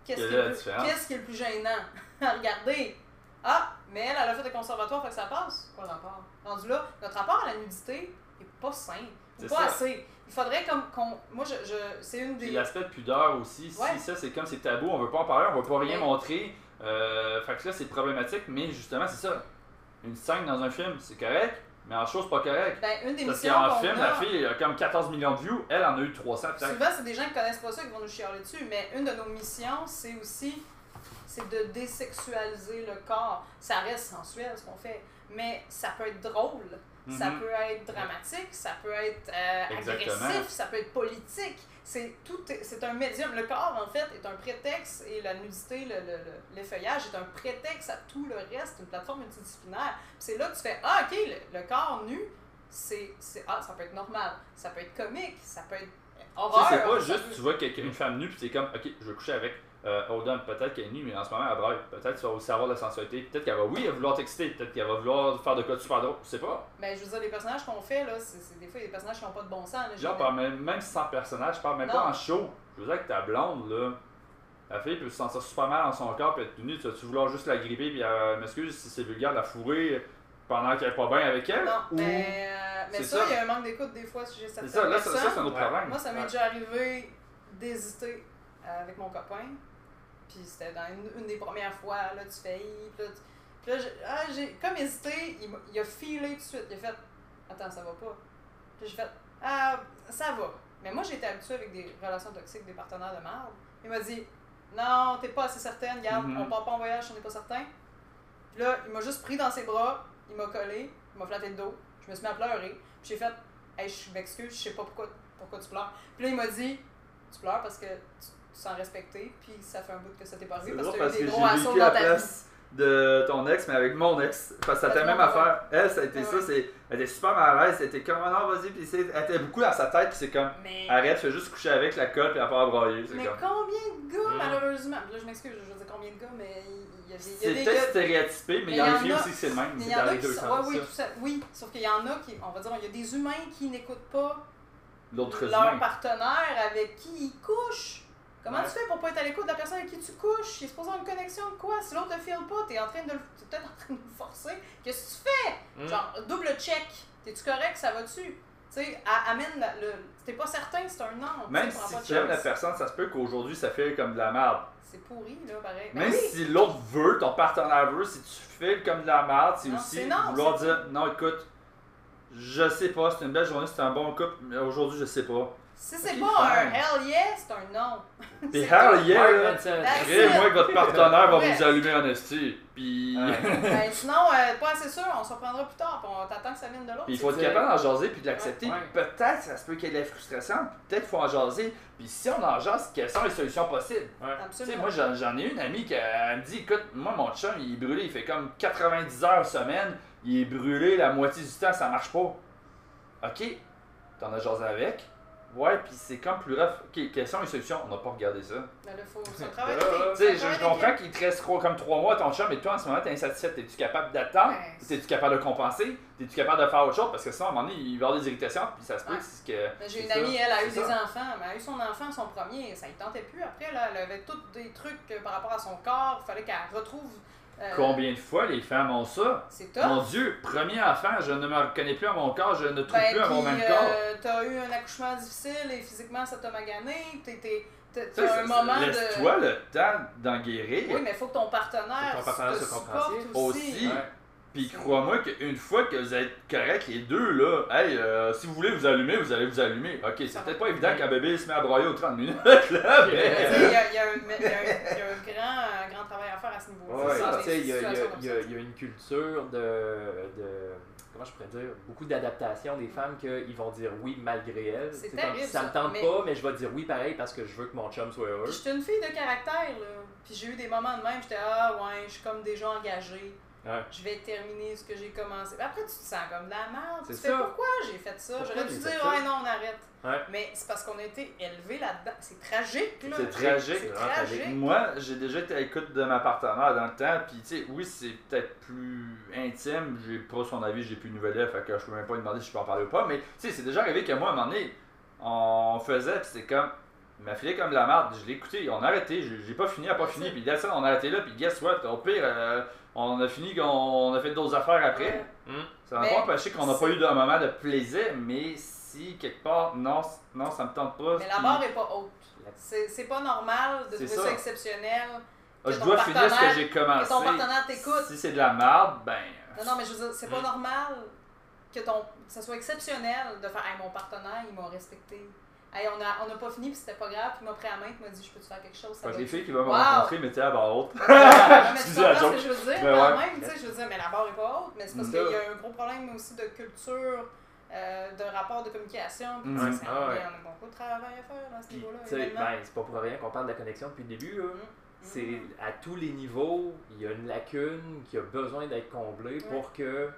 qu'est-ce Quelle qui, est est la le plus- différence? qu'est-ce qui est le plus gênant? À regarder? Ah, mais elle, elle a fait le conservatoire, fait que ça passe. Quoi le rapport? Rendu là, notre rapport à la nudité est pas sain. C'est pas ça. assez. Il faudrait comme qu'on. Moi, je, je, c'est une des. l'aspect de pudeur aussi, Ouais. si ça c'est comme c'est tabou, on veut pas en parler, on veut pas rien Ouais. montrer. Euh, fait que là c'est problématique, mais justement c'est ça. Une scène dans un film, c'est correct, mais en chose pas correct. Ben, une des Parce qu'en film, a, la fille a comme 14 millions de views, elle en a eu 300 peut-être. Souvent, c'est des gens qui connaissent pas ça qui vont nous chialer dessus, mais une de nos missions, c'est aussi c'est de désexualiser le corps. Ça reste sensuel ce qu'on fait, mais ça peut être drôle, ça Mhm. peut être dramatique, ça peut être euh, agressif, ça peut être politique. C'est tout, est- c'est un médium. Le corps en fait est un prétexte et la nudité, le, le, le- l'effeuillage est un prétexte à tout le reste, une plateforme multidisciplinaire. C'est là que tu fais ah ok le, le corps nu c'est ah ça peut être normal, ça peut être comique, ça peut être horreur. c'est pas juste peut- tu vois quelqu'un, une femme nue, puis c'est comme, ok, je vais coucher avec euh, Odom, peut-être qu'elle est nue, mais en ce moment elle braille. Peut-être tu vas aussi avoir de la sensualité. Peut-être qu'elle va, oui, elle va vouloir t'exciter, peut-être qu'elle va vouloir faire de quoi de super drôle, je sais pas. Ben, je veux dire, les personnages qu'on fait, là, c'est des fois des personnages qui n'ont pas de bon sens. Là, Genre, même, même sans personnage, je parle même Non. pas en show. Je veux dire que ta blonde, là, la fille peut se sentir super mal dans son corps, puis être nue, tu vas-tu vouloir juste la gripper, puis euh, m'excuse si c'est vulgaire, la fourrer pendant qu'elle est pas bien avec elle? Non, ou... mais, euh, mais C'est ça, il y a un manque d'écoute des fois si j'ai certaines ça, là, ça, personnes. ça, c'est un autre Ouais. problème. Moi, ça m'est Ouais. déjà arrivé d'hésiter avec mon copain. Puis c'était dans une, une des premières fois, là, tu fais puis là, tu- là, j'ai- ah, j'ai comme hésité, il, a filé tout de suite. Il a fait Attends, ça va pas. Puis j'ai fait Ah, ça va. Mais moi, été habituée avec des relations toxiques, des partenaires de merde. Il m'a dit Non, t'es pas assez certaine, regarde, Mhm. on part pas en voyage on n'est pas certain. Puis là, il m'a juste pris dans ses bras, il m'a collé, il m'a flatté le dos, je me suis mis à pleurer. Puis j'ai fait Hey, je m'excuse, je sais pas pourquoi, pourquoi tu pleures. Puis là, il m'a dit Tu pleures parce que tu tu sens respecté, puis ça fait un bout que ça t'est pas arrivé parce que parce eu que des gros assauts dans la ta vie. place de ton ex, mais avec mon ex. Parce que c'était la même que- affaire. Elle, ça a été Ouais, ça, c'est, elle était super mal à l'aise, elle était comme, Ah non, vas-y, puis c'est- elle était beaucoup dans sa tête, puis c'est comme, Mais, arrête, fais juste coucher avec la colle, puis elle part à. C'est mais comme. combien de gars, Mm. malheureusement, là je m'excuse, je veux dire combien de gars, mais il y a des, il y a C'est peut-être stéréotypé, mais il y en a des aussi que c'est le même. Il y en a qui sont. sens. ouais, oui, ça. oui, sauf qu'il y en a qui, on va dire, il y a des humains qui n'écoutent pas leur humain. partenaire avec qui ils couchent. Comment Ouais. tu fais pour pas être à l'écoute de la personne avec qui tu couches? Il est supposé avoir une connexion de quoi? Si l'autre ne file pas, t'es en train de le. t'es peut-être en train de le forcer. Qu'est-ce que tu fais? Mm. Genre, double check. T'es-tu correct? Ça va-tu? Tu sais, amène la- le. T'es pas certain, c'est un non. Même si tu aimes la personne, ça se peut qu'aujourd'hui ça fait comme de la merde. C'est pourri, là, pareil. Ben Même oui. si l'autre veut, ton partenaire veut, si tu fais comme de la merde, c'est aussi c'est non, vouloir c'est- dire non, écoute, je sais pas, c'est une belle journée, c'est un bon couple, mais aujourd'hui je sais pas. Si c'est pas un hell yeah, c'est un non. Puis C'est hell yeah, là, Manson. That's Après, it. moi que votre partenaire va vous allumer en esti. Puis. Ben, sinon, euh, pas assez sûr, on se reprendra plus tard, puis on t'attend que ça vienne de l'autre. Puis il faut être capable d'en jaser puis de l'accepter. Ouais. Peut-être ça se peut qu'il y ait de la frustration, peut-être qu'il faut en jaser. Puis si on en jase, quelles sont les solutions possibles? Ouais. Tu sais, Absolument. moi j'en j'en ai une amie qui elle me dit écoute, moi mon chum il est brûlé, il fait comme 90 heures semaine, il est brûlé la moitié du temps, ça marche pas. Ok, t'en as jasé avec. Ouais, puis c'est comme plus rough. Ok, quelles sont les solutions? On n'a pas regardé ça. Ben là, faut. C'est un travail Euh. Tu sais, je, comprends qu'il te reste trop- comme 3 mois à ton chum, mais toi en ce moment t'es insatisfait. T'es-tu capable d'attendre? T'es-tu capable de compenser? T'es-tu capable de faire autre chose? Parce que sinon, à un moment donné, il va y avoir des irritations, puis ça se peut Ouais. que. Ben, J'ai une ça, amie, elle a eu des ça. enfants, mais elle a eu son enfant, son premier, ça ne tentait plus. Après, là, elle avait tous des trucs euh, par rapport à son corps, il fallait qu'elle retrouve. Euh, Combien de fois les femmes ont ça? C'est top. Mon Dieu, premier enfant, je ne me reconnais plus à mon corps, je ne trouve Ben, plus à mon même corps. euh, t'as eu un accouchement difficile et physiquement ça t'a magané, t'es- t'es- t'as un moment de. Laisse-toi le temps d'en guérir. Oui, mais il faut que ton partenaire, ton supporte compréhensif. aussi. Aussi. Ouais. Puis crois-moi qu'une fois que vous êtes correct les deux, là, hey, euh, si vous voulez vous allumer, vous allez vous allumer. Ok, c'est Ça peut-être pas évident qu'un bébé se met à broyer aux 30 minutes, là, mais... a- il y a un- il y a un- il y a un grand, un grand travail à faire à ce niveau-là. Ouais, il y, a- il y a- ça. une culture de, de. Comment je pourrais dire Beaucoup d'adaptation des femmes qu'ils vont dire oui malgré elles. C'est terrible, ça me ça, tente mais- pas, mais je vais dire oui pareil parce que je veux que mon chum soit heureux. Puis j'étais une fille de caractère, là. Puis j'ai eu des moments de même, j'étais ah ouais, je suis comme déjà engagée. Ouais. Je vais terminer ce que j'ai commencé. Après, tu te sens comme de la merde. Tu fais pourquoi j'ai fait ça? J'aurais dû dire, ouais, non, on arrête. Ouais. Mais c'est parce qu'on a été élevés là-dedans. C'est tragique, là. C'est tragique. Moi, j'ai déjà été à l'écoute de ma partenaire dans le temps, puis tu sais, oui, c'est peut-être plus intime, j'ai pas son avis, j'ai plus de nouvelles, fait que je peux même pas lui demander si je peux en parler ou pas, mais tu sais, c'est déjà arrivé que moi, à un moment donné, on faisait, puis c'est comme, il m'a filé comme de la merde, je l'ai écouté, on a arrêté, j'ai pas fini, elle a pas fini, puis là, on a arrêté là, puis guess what, au pire, euh, on a fini, on a fait d'autres affaires après. Ouais. Hum. Ça n'a Mais pas empêché qu'on n'a pas eu un moment de plaisir, mais si quelque part, non, non ça me tente pas. Mais la barre est pas haute. C'est pas normal de trouver ça, ça. exceptionnel. Ah, que je dois finir ce que j'ai Que commencé. ton partenaire t'écoute. Si c'est de la merde, ben. Non, non, mais je veux dire, c'est pas Mm. normal que ton, que ça soit exceptionnel de faire Hey, mon partenaire, il m'a respecté. Hey, on a, on a pas fini, puis c'était pas grave, puis il m'a pris la main, il m'a dit Je peux te faire quelque chose? Ça Fait que les filles qui vont me Wow. rencontrer mettaient la barre haute. Mais tu Excusez la joke. je veux dire quand ouais. même, tu sais, je veux dire, mais la barre est pas haute, mais c'est parce Mm. qu'il y a un gros problème aussi de culture, euh, de rapport de communication, puis Mm. tu c'est- Ah ouais. en a beaucoup de travail à faire à ce niveau-là. tu ben, c'est pas pour rien qu'on parle de la connexion depuis le début. là. Mm. C'est Mm. à tous les niveaux, il y a une lacune qui a besoin d'être comblée pour que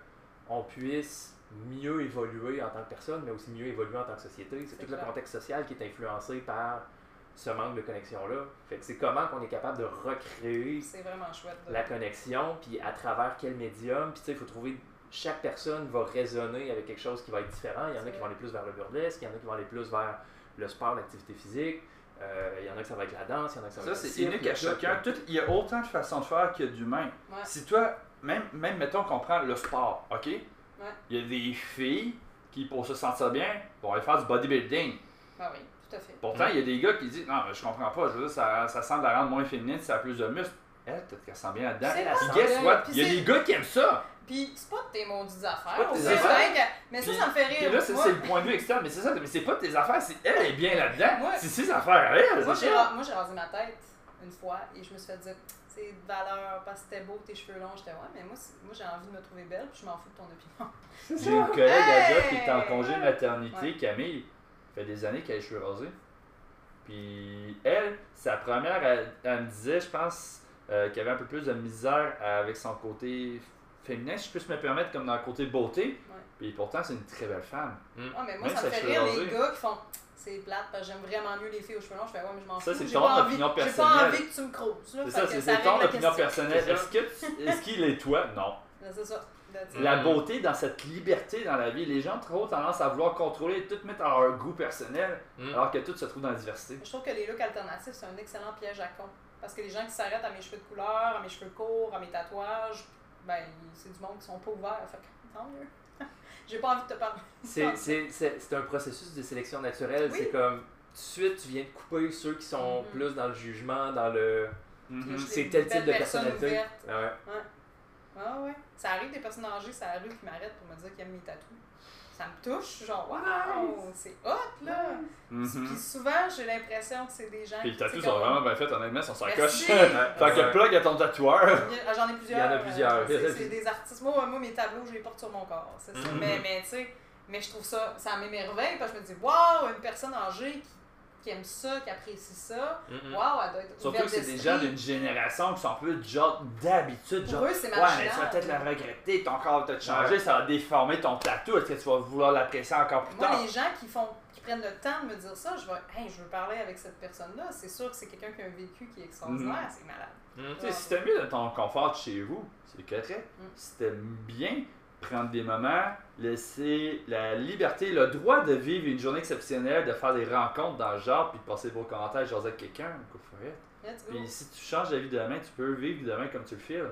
on puisse mieux évoluer en tant que personne, mais aussi mieux évoluer en tant que société. C'est C'est tout le contexte social qui est influencé par ce manque de connexion-là. Fait que c'est comment qu'on est capable de recréer C'est vraiment chouette. de- la connexion, puis à travers quel médium. Puis tu sais, il faut trouver. Chaque personne va résonner avec quelque chose qui va être différent. Il y en a C'est qui vrai. vont aller plus vers le burlesque, il y en a qui vont aller plus vers le sport, l'activité physique. Euh, il y en a que ça va être la danse, il y en a que ça va Ça, être c'est le cirque, unique à chacun. Tout- il y a autant de façons de faire qu'il y a d'humains. Ouais. Si toi, même, même mettons qu'on prend le sport, ok? Il y a des filles qui, pour se sentir bien, vont aller faire du bodybuilding. Ah oui, tout à fait. Pourtant, il y a des gars qui disent Non, mais je comprends pas, je veux dire, ça, ça semble la rendre moins féminine, ça a plus de muscles. Elle, peut-être qu'elle sent bien là-dedans. Puis guess what? Il y a des gars qui aiment ça. Puis c'est pas de tes maudites affaires. C'est vrai que- Mais ça, ça me fait Puis rire. là, c'est le point de vue externe, mais c'est ça, mais c'est pas tes affaires, c'est elle est bien là-dedans. Moi- C'est ses affaires à elle. Moi, j'ai rasé ma tête une fois et je me suis fait dire, c'est de valeur parce que c'était beau tes cheveux longs. J'étais, ouais, mais moi, moi j'ai envie de me trouver belle puis je m'en fous de ton opinion. J'ai une collègue à job qui est en Hey! congé maternité, Ouais. Camille. Fait des années qu'elle a les cheveux rasés. Puis elle, sa première, elle, elle me disait, je pense, euh, qu'elle avait un peu plus de misère avec son côté féminin, si je peux me permettre, comme dans le côté beauté. Puis pourtant, c'est une très belle femme. Ah, mais moi, Même ça me fait rire les gars qui font, c'est plate parce que j'aime vraiment mieux les filles aux cheveux longs. Je fais, ouais, mais je m'en Ça, fous. c'est j'ai ton pas envie- opinion J'ai personnelle. pas envie que tu me creuses. C'est ça, c'est ça c'est ton opinion personnelle. C'est ça. Est-ce que tu- est-ce qu'il est toi? Non. C'est ça. La Mm. beauté dans cette liberté dans la vie, les gens ont trop tendance à vouloir contrôler et tout mettre à leur goût personnel, Mm. alors que tout se trouve dans la diversité. Je trouve que les looks alternatifs, c'est un excellent piège à con. Parce que les gens qui s'arrêtent à mes cheveux de couleur, à mes cheveux courts, à mes tatouages, ben, c'est du monde qui sont pas ouverts. Fait que, tant mieux. J'ai pas envie de te parler. C'est- C'est c'est- c'est un processus de sélection naturelle. Oui. C'est comme, tout de suite, tu viens de couper ceux qui sont Mhm. plus dans le jugement, dans le. Mhm. Les C'est tel type de personnalité. Ah ouais. Ah ouais. Ça arrive des personnes âgées, ça arrive qui m'arrêtent pour me dire qu'ils aiment mes tatous. Ça me touche, genre, waouh, c'est hot là. Mhm. Puis souvent, j'ai l'impression que c'est des gens. Puis les tatous sont vraiment bien faits, honnêtement, ils sont sur coche. fait que plug à ton tatoueur. Il y a- J'en ai plusieurs. Il y en a plusieurs. euh, c'est- des artistes. Moi, moi, mes tableaux, je les porte sur mon corps. C'est ça. Mhm. Mais, mais tu sais, mais je trouve ça, ça m'émerveille parce que je me dis, waouh, une personne âgée qui, qui aime ça, qui apprécie ça, Mhm. waouh, elle doit être Surtout que c'est des gens d'une génération qui sont un peu genre d'habitude, Pour genre. eux, c'est Ouais, mais tu vas peut-être la regretter, ton corps va peut-être changer, ça va déformer ton tatou, est-ce que tu vas vouloir l'apprécier encore plus Moi, tard? les gens qui font qui prennent le temps de me dire ça, je vais, hey, je veux parler avec cette personne-là. C'est sûr que c'est quelqu'un qui a un vécu qui est extraordinaire, Mhm. c'est malade. Tu sais, si t'aimes mieux de ton confort de chez vous, c'est correct. Mm. Si t'aimes bien prendre des moments, laisser la liberté, le droit de vivre une journée exceptionnelle, de faire des rencontres dans le genre, puis de passer vos commentaires, jaser avec quelqu'un. Puis si tu changes la vie de demain, tu peux vivre demain comme tu le files.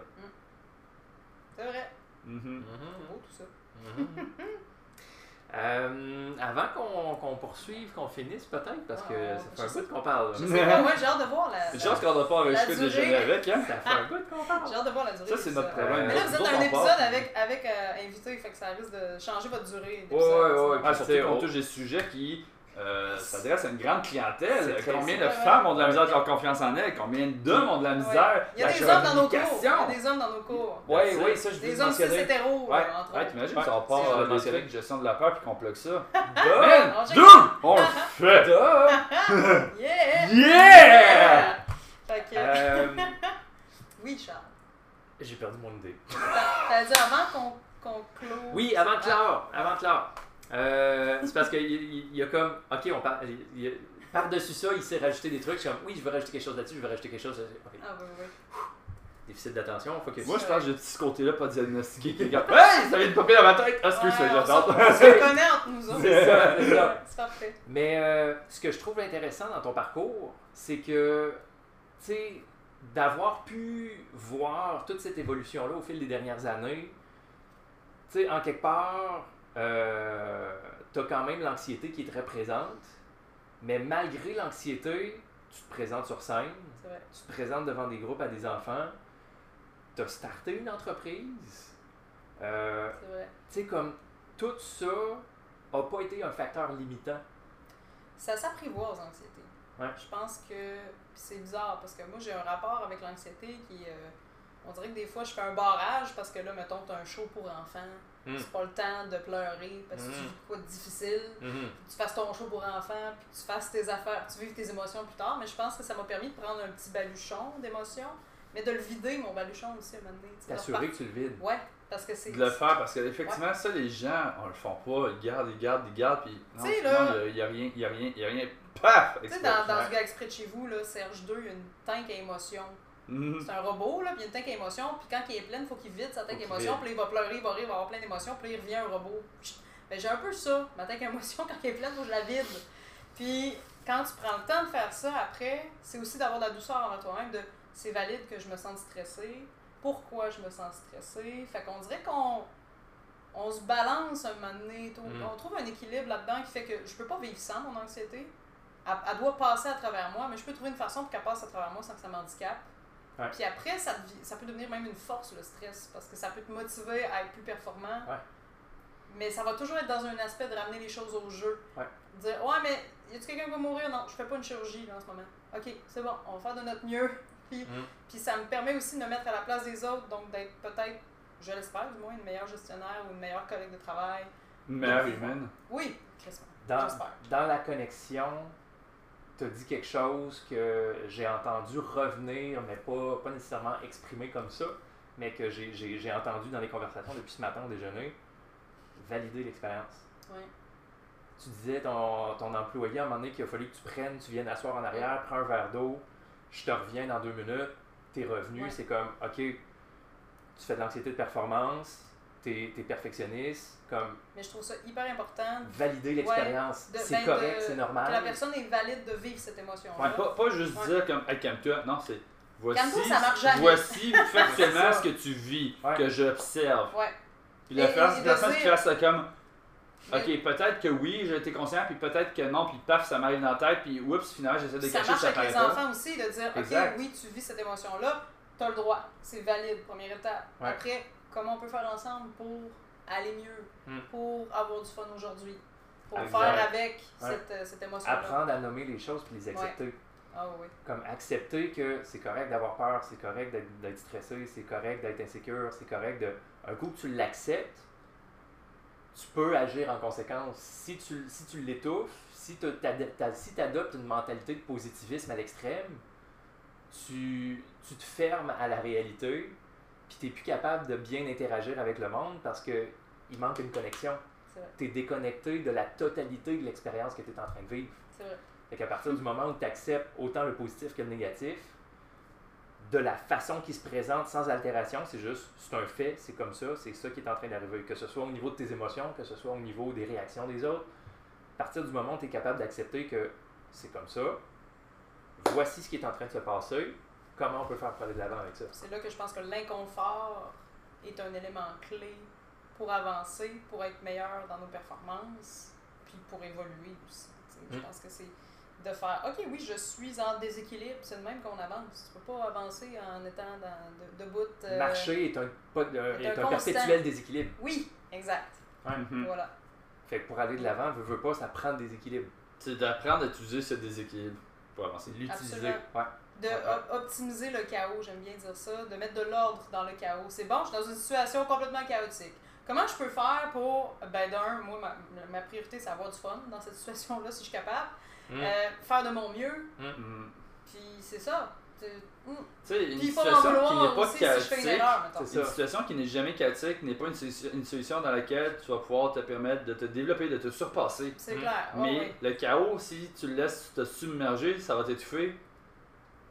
C'est vrai. Mhm. Mhm. C'est beau tout ça. Euh, avant qu'on qu'on poursuive, qu'on finisse peut-être, parce que Ah, ça fait un bout qu'on parle. Je sais pas, moi j'ai hâte de voir la. Une chance qu'on n'a pas La enregistré de durée. déjeuner avec, hein? Ça fait un bout qu'on parle. J'ai hâte de voir la durée. Ça, c'est notre problème. Mais là, vous êtes dans un épisode avec, avec euh, invité, fait que ça risque de changer votre durée. Ouais, ouais, ouais. Ah, surtout on- touche des sujets qui euh, s'adressent à une grande clientèle. Combien de femmes ont de la misère avec leur confiance en elles? Combien d'hommes ont de la misère? Il y a des hommes dans nos cours. Il y a des hommes dans nos cours. Ouais, it. ça je Des hommes cis hétéros, Ouais. euh, entre Ouais, autres. t'imagines, ça part euh, trucs gestion de la peur puis qu'on plug ça. On dude, on le fait! Yeah! Yeah! Fait que, Euh, oui, Charles. J'ai perdu mon idée. T'as t'as dit avant qu'on close. Oui, avant de clore, avant de clore. Euh, c'est parce qu'il y, il y a comme, ok, on parle, il y a- par-dessus ça, il s'est rajouté des trucs. Je suis comme, oui, je veux rajouter quelque chose là-dessus, je veux rajouter quelque chose. là-dessus. Ok, Ah, oui, oui. déficit d'attention, faut que Moi, je pense que j'ai ce côté-là pas diagnostiqué. Quelqu'un, hey, ça vient de popper dans ma tête! Ah, excuse, Ouais, j'attends. On se entre nous autres. C'est ça, c'est ça. Ouais, C'est parfait. Mais euh, ce que je trouve intéressant dans ton parcours, c'est que, tu sais, d'avoir pu voir toute cette évolution-là au fil des dernières années, tu sais, en quelque part, euh, tu as quand même l'anxiété qui est très présente, mais malgré l'anxiété, tu te présentes sur scène, tu te présentes devant des groupes à des enfants, tu as starté une entreprise. Euh, C'est vrai. tu sais, comme tout ça n'a pas été un facteur limitant. Ça s'apprivoise, l'anxiété. Ouais. Je pense que c'est bizarre parce que moi j'ai un rapport avec l'anxiété qui euh, on dirait que des fois je fais un barrage parce que là mettons t'as un show pour enfants, Mm. c'est pas le temps de pleurer parce que tu Mm. vis quoi de difficile, Mhm. tu fasses ton show pour enfants, puis tu fasses tes affaires, tu vives tes émotions plus tard, mais je pense que ça m'a permis de prendre un petit baluchon d'émotions, mais de le vider mon baluchon aussi à un moment donné. tu T'assurer que tu le vides. Ouais, parce que c'est de le faire parce qu'effectivement, ça, les gens, on le font pas. Ils gardent, ils gardent, ils gardent, puis non, Tu il y a rien, il y a rien, il a rien. Paf! Tu sais, dans, dans ce gars exprès de chez vous, là, Serge 2, il y a une tank à émotions. Mhm. C'est un robot, là, puis il y a une tank à émotions, puis quand il est plein, il faut qu'il vide sa tank à vide. puis il va pleurer, il va rire, il va avoir plein d'émotions, puis il revient un robot. Ben, j'ai un peu ça, ma tank à émotions, quand elle est pleine, il faut que je la vide. Puis, quand tu prends le temps de faire ça après, c'est aussi d'avoir de la douceur envers toi-même, de c'est valide que je me sente stressée, pourquoi je me sens stressée? Fait qu'on dirait qu'on on se balance un moment donné, Mm. on trouve un équilibre là-dedans qui fait que je peux pas vivre sans mon anxiété. Elle, elle doit passer à travers moi, mais je peux trouver une façon pour qu'elle passe à travers moi sans que ça m'handicape. Ouais. Puis après, ça, peut devenir même une force, le stress, parce que ça peut te motiver à être plus performant. Ouais. Mais ça va toujours être dans un aspect de ramener les choses au jeu. Ouais. Dire, ouais, mais y a-tu quelqu'un qui va mourir? Non, je fais pas une chirurgie là, en ce moment. Ok, c'est bon, on va faire de notre mieux. Puis, Mm. puis ça me permet aussi de me mettre à la place des autres, donc d'être peut-être, je l'espère du moins, une meilleure gestionnaire ou une meilleure collègue de travail. Une meilleure humaine. Oui, Dans, j'espère. dans la connexion, tu as dit quelque chose que j'ai entendu revenir, mais pas, pas nécessairement exprimé comme ça, mais que j'ai- entendu dans les conversations depuis ce matin au déjeuner. Valider l'expérience. Ouais. Tu disais ton, ton employé à un moment donné qu'il a fallu que tu prennes, tu viennes asseoir en arrière, prends un verre d'eau, je te reviens dans deux minutes, t'es revenu, c'est comme, ok, tu fais de l'anxiété de performance, t'es es perfectionniste, comme Mais je trouve ça hyper important valider l'expérience, de- c'est ben, correct, c'est que normal. la personne est valide de vivre cette émotion-là. Ouais, pas, pas juste Ouais. dire comme, hey, calme-toi. Non, c'est. Voici, ça marche jamais. voici factuellement C'est ça. ce que tu vis, Ouais. que j'observe. Ouais. Puis la personne qui fait ça comme, ok, peut-être que oui, j'ai été conscient, puis peut-être que non, puis paf, ça m'arrive dans la tête, puis oups, finalement, j'essaie de ça cacher, marche ça avec paraît les pas. enfants aussi, de dire, Exact. ok, oui, tu vis cette émotion-là, t'as le droit, c'est valide, première étape. Ouais. Après, comment on peut faire ensemble pour aller mieux, Hmm. pour avoir du fun aujourd'hui, pour Exact. faire avec Ouais. cette, euh, cette émotion-là. Apprendre à nommer les choses puis les accepter. Ah oui. Comme accepter que c'est correct d'avoir peur, c'est correct d'être- d'être stressé, c'est correct d'être insécure, c'est correct de. Un coup que tu l'acceptes, tu peux agir en conséquence. Si tu, si tu l'étouffes, si tu si adoptes une mentalité de positivisme à l'extrême, tu, tu te fermes à la réalité, puis tu n'es plus capable de bien interagir avec le monde parce que il manque une connexion. Tu es déconnecté de la totalité de l'expérience que tu es en train de vivre. Fait qu'à partir du moment où tu acceptes autant le positif que le négatif, de la façon qui se présente sans altération, c'est juste, c'est un fait, c'est comme ça, c'est ça qui est en train d'arriver. Que ce soit au niveau de tes émotions, que ce soit au niveau des réactions des autres, à partir du moment où tu es capable d'accepter que c'est comme ça, voici ce qui est en train de se passer, comment on peut faire pour aller de l'avant avec ça. C'est là que je pense que l'inconfort est un élément clé pour avancer, pour être meilleur dans nos performances, puis pour évoluer aussi. Je Mm. pense que c'est de faire OK, oui, je suis en déséquilibre, c'est de même qu'on avance. Tu peux pas avancer en étant dans, de, debout. euh, Marcher est un, pas- est est un perpétuel déséquilibre. Oui, exact. Mhm. Voilà. Fait que pour aller de l'avant, veut, veut pas, ça prend le déséquilibre. C'est d'apprendre à utiliser ce déséquilibre pour avancer. L'utiliser. Absolument. Ouais. De Ouais. op- optimiser le chaos, j'aime bien dire ça, de mettre de l'ordre dans le chaos. C'est bon, je suis dans une situation complètement chaotique. Comment je peux faire pour, ben d'un, moi, ma, ma priorité, c'est avoir du fun dans cette situation-là, si je suis capable. Mm. Euh, faire de mon mieux, Mhm. puis c'est ça. Mm. Tu sais, une situation qui n'est pas chaotique, Une situation qui n'est jamais chaotique n'est pas une, une solution dans laquelle tu vas pouvoir te permettre de te développer, de te surpasser. C'est clair. Mais le chaos, si tu le laisses te submerger, ça va t'étouffer.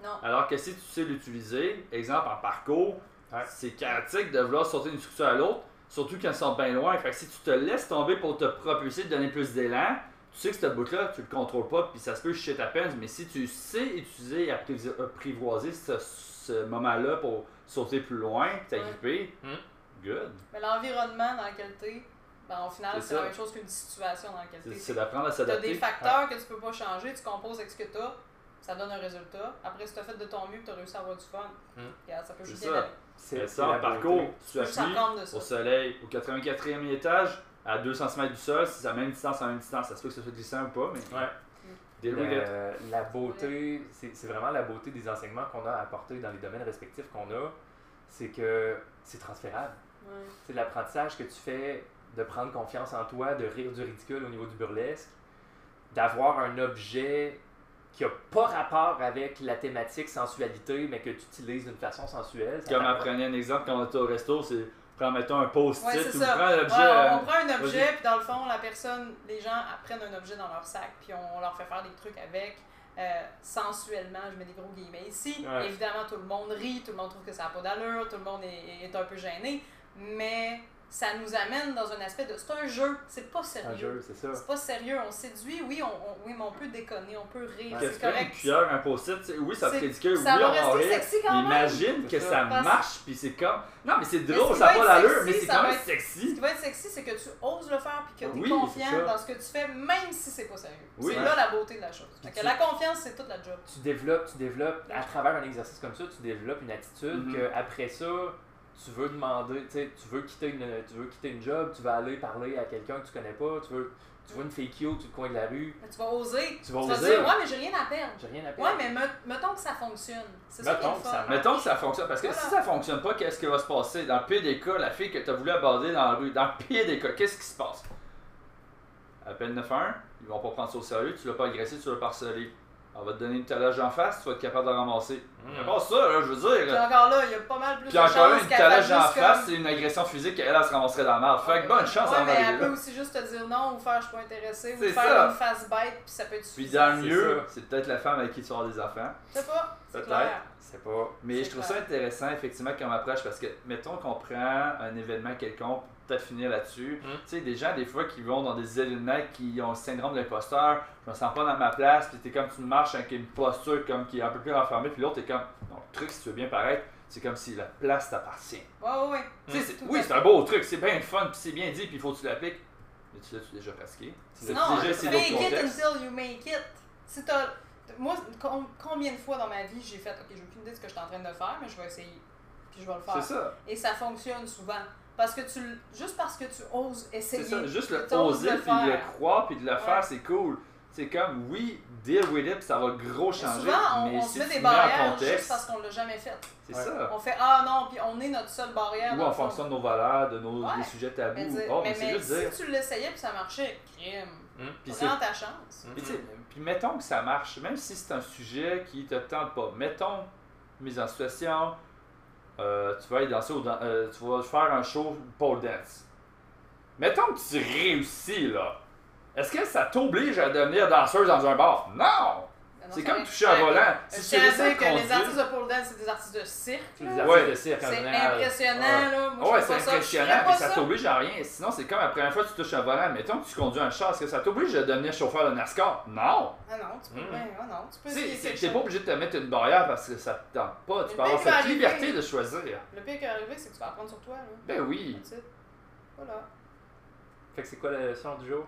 Non. Alors que si tu sais l'utiliser, exemple en parcours, Ouais. c'est chaotique de vouloir sauter d'une structure à l'autre, surtout quand ils sont bien loin. Fait que si tu te laisses tomber pour te propulser, te donner plus d'élan, tu sais que cette bout-là, tu le contrôles pas, puis ça se peut shit à peine, mais si tu sais utiliser et apprivo- apprivoiser ce, ce moment-là pour sauter plus loin, t'agripper, Mm. good. Mais l'environnement dans lequel tu es, ben, au final, C'est la même chose qu'une situation dans laquelle tu C'est es. c'est d'apprendre à Tu as des s'adapter. facteurs que tu peux pas changer, tu composes avec ce que tu as, ça donne un résultat. Après, si tu as fait de ton mieux, tu as réussi à avoir du fun, Mm. regarde, ça peut C'est juste ça. C'est ça, la parcours, tu ça. au soleil, au 84e étage, à 200 cm du sol, si c'est à la même distance, à même distance, ça se peut que ce soit glissant ou pas, mais Ouais. it. La, la beauté, c'est c'est vraiment la beauté des enseignements qu'on a apportés dans les domaines respectifs qu'on a, c'est que c'est transférable. Ouais. C'est l'apprentissage que tu fais de prendre confiance en toi, de rire du ridicule au niveau du burlesque, d'avoir un objet qui a pas rapport avec la thématique sensualité, mais que tu utilises d'une façon sensuelle. Comme apprenez un exemple quand on était au resto, c'est prendre mettons un post-it Ouais, ou objet. Ouais, on, on euh, prend un objet, puis dans le fond, la personne, les gens apprennent un objet dans leur sac, puis on leur fait faire des trucs avec. euh, sensuellement, je mets des gros guillemets ici. Ouais. Évidemment, tout le monde rit, tout le monde trouve que ça n'a pas d'allure, tout le monde est, est un peu gêné, mais ça nous amène dans un aspect de. C'est un jeu, c'est pas sérieux. un jeu, c'est ça. C'est pas sérieux, on séduit, oui, on, on- oui, mais on peut déconner, on peut rire, Ouais. C'est que une correct. cuillère, un post-it, c'est- oui, ça te C'est- ridicule, Ça oui, va on rire. sexy quand même. Imagine que ça marche, puis c'est comme. Non, mais c'est Mais drôle, ce ça n'a pas l'allure, sexy, mais c'est quand même être- Ce sexy. qui va être sexy, c'est que tu oses le faire puis que tu es Oui, confiant dans ce que tu fais, même si c'est pas sérieux. Oui. C'est là la beauté de la chose. Fait Puis que tu- la confiance, c'est toute la job. tu développes, tu développes, à travers un exercice comme ça, tu développes une attitude Mhm. que après ça, tu veux demander, tu sais, tu veux quitter une, tu veux quitter une job, tu vas aller parler à quelqu'un que tu connais pas, tu veux, tu vois une fake cute sur le coin de la rue, Mais tu vas oser. tu vas Tu vas oser. dire, ouais, mais j'ai rien à perdre. J'ai rien à perdre. Ouais, mais me- mettons que ça fonctionne. C'est ça qui est Mettons que ça marche. Mettons que ça fonctionne, parce que Voilà. si ça fonctionne pas, qu'est-ce qui va se passer? Dans le pire des cas, la fille que tu as voulu aborder dans la rue, dans le pire des cas, qu'est-ce qui se passe? Appelle 911, ils vont pas prendre ça au sérieux, tu l'as pas agressé, tu l'as pas harcelé. On va te donner une talage en face, tu vas être capable de la ramasser. Mm. Mais bon, ça, là, je veux Puis dire. encore là, il y a pas mal plus Puis de encore là, une talage en face, c'est une agression physique qu'elle, elle se ramasserait dans la merde. Fait que bonne chance ouais, à mais elle peut aussi juste te dire non ou faire je suis pas intéressé ou C'est faire ça. une face bête puis ça peut être Puis dans le C'est mieux, c'est peut-être la femme avec qui tu vas avoir des enfants. Je sais pas, c'est Peut-être. C'est pas. Mais je trouve clair. ça intéressant, effectivement, comme approche, parce que, mettons qu'on prend un événement quelconque, peut-être finir là-dessus. Mm. Tu sais, des gens, des fois, qui vont dans des événements qui ont le syndrome de l'imposteur, je me sens pas dans ma place, puis t'es comme tu marches avec une posture comme qui est un peu plus renfermée, puis l'autre, t'es comme, non, le truc, si tu veux bien paraître, c'est comme si la place t'appartient. Sais, c'est- Tout oui, c'est un beau truc, c'est bien fun, puis c'est bien dit, puis il faut que tu l'appliques. Mais tu l'as-tu déjà pratiqué? Tu l'as Non, déjà essayé d'autres it until you make it. Si t'as- Moi, com- combien de fois dans ma vie j'ai fait, ok, j'ai aucune idée de ce que je suis en train de faire, mais je vais essayer. Puis je vais le faire. C'est ça. Et ça fonctionne souvent. Parce que tu, juste parce que tu oses C'est essayer. ça, juste le oser, puis de le faire. croire, puis de le Ouais. faire, c'est cool. C'est comme, oui, deal with it, puis ça va gros Mais changer. souvent, on, mais on si se met des barrières juste parce qu'on l'a jamais fait. c'est Ouais. ça. On fait Ah non, puis on est notre seule barrière. Ou en fonction de nos valeurs, de nos Ouais. des sujets tabous. Mais, dire- oh, mais, mais c'est mais juste dire. si tu l'essayais puis ça marchait, crime. Hum. Prends ta chance. Puis mettons que ça marche, même si c'est un sujet qui te tente pas. Mettons, mise en situation, euh, tu vas aller danser au dan- euh, tu vas faire un show pole dance. Mettons que tu réussis là. Est-ce que ça t'oblige à devenir danseuse dans un bar? Non! Non, C'est comme toucher un volant. Je Si tiens à dire que les artistes de pole dance, c'est des artistes de cirque. C'est des artistes de cirque en C'est impressionnant, Ouais. là. Moi, je Ouais, c'est je impressionnant, pas ça t'oblige à rien. Sinon, c'est comme la première fois que tu touches un volant. Mettons que tu conduis un char, est-ce que ça t'oblige de devenir chauffeur de NASCAR? Non! Ah non, tu peux, Mm. ah non, tu peux t'es pas obligé de te mettre une barrière parce que ça te tente pas. Tu peux avoir cette liberté de choisir. Le pire qui est arrivé, c'est que tu vas apprendre sur toi. Là. Ben oui. Voilà. Fait que c'est quoi la leçon du jour?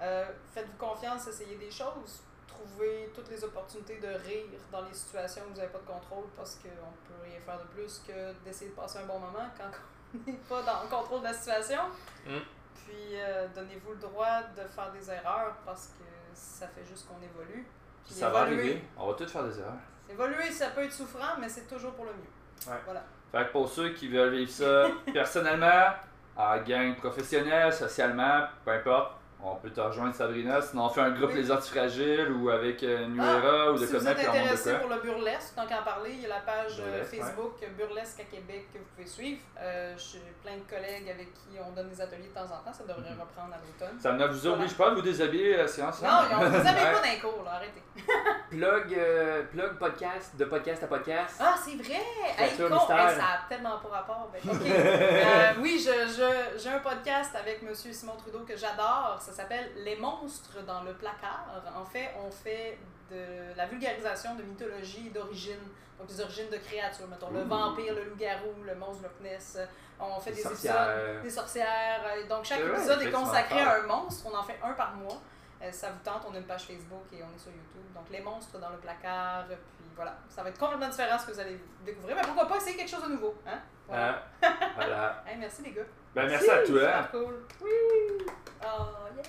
Euh, Faites-vous confiance, essayez des choses. Trouvez toutes les opportunités de rire dans les situations où vous n'avez pas de contrôle parce qu'on ne peut rien faire de plus que d'essayer de passer un bon moment quand on n'est pas dans le contrôle de la situation. Mm. Puis euh, donnez-vous le droit de faire des erreurs parce que ça fait juste qu'on évolue. Puis Ça va arriver. On va tous faire des erreurs. Évoluer, ça peut être souffrant, mais c'est toujours pour le mieux. Ouais. Voilà. Fait que pour ceux qui veulent vivre ça personnellement, en gang professionnel, socialement, peu importe, on peut te rejoindre Sabrina. Sinon, on fait un groupe Oui. Les Antifragiles ou avec euh, Ah, Era ou de si vous Connect êtes on intéressé pour le burlesque, tant qu'à en parler, il y a la page euh, ouais. Facebook Burlesque à Québec que vous pouvez suivre. Euh, J'ai plein de collègues avec qui on donne des ateliers de temps en temps. Ça devrait Mhm. reprendre à l'automne. Ça ne vous Voilà. oblige pas de vous déshabiller à séance. Non, ils ont- vous Ouais. pas d'un cours, là, arrêtez. Plug, euh, plug podcast, de podcast à podcast. Ah, c'est vrai! Hey, con! Hey, ça a tellement pas rapport. Ben. Euh, oui, je- je- j'ai un podcast avec M. Simon Trudeau que j'adore. Ça s'appelle Les monstres dans le placard. En fait, on fait de la vulgarisation de mythologie d'origine. Donc, les origines de créatures. Mettons, le vampire, le loup-garou, le monstre Loch Ness. On fait des sorcières. épisodes, des sorcières. Euh, Donc, chaque vrai, épisode est consacré à un monstre. On en fait un par mois. Euh, ça vous tente, on a une page Facebook et on est sur YouTube. Donc, les monstres dans le placard. Puis voilà, ça va être complètement différent ce que vous allez découvrir. Mais pourquoi pas essayer quelque chose de nouveau? Hein? Voilà. Hein? voilà. Hey, merci les gars. Ben, merci à toi. Super cool. Oui! Oh, yeah!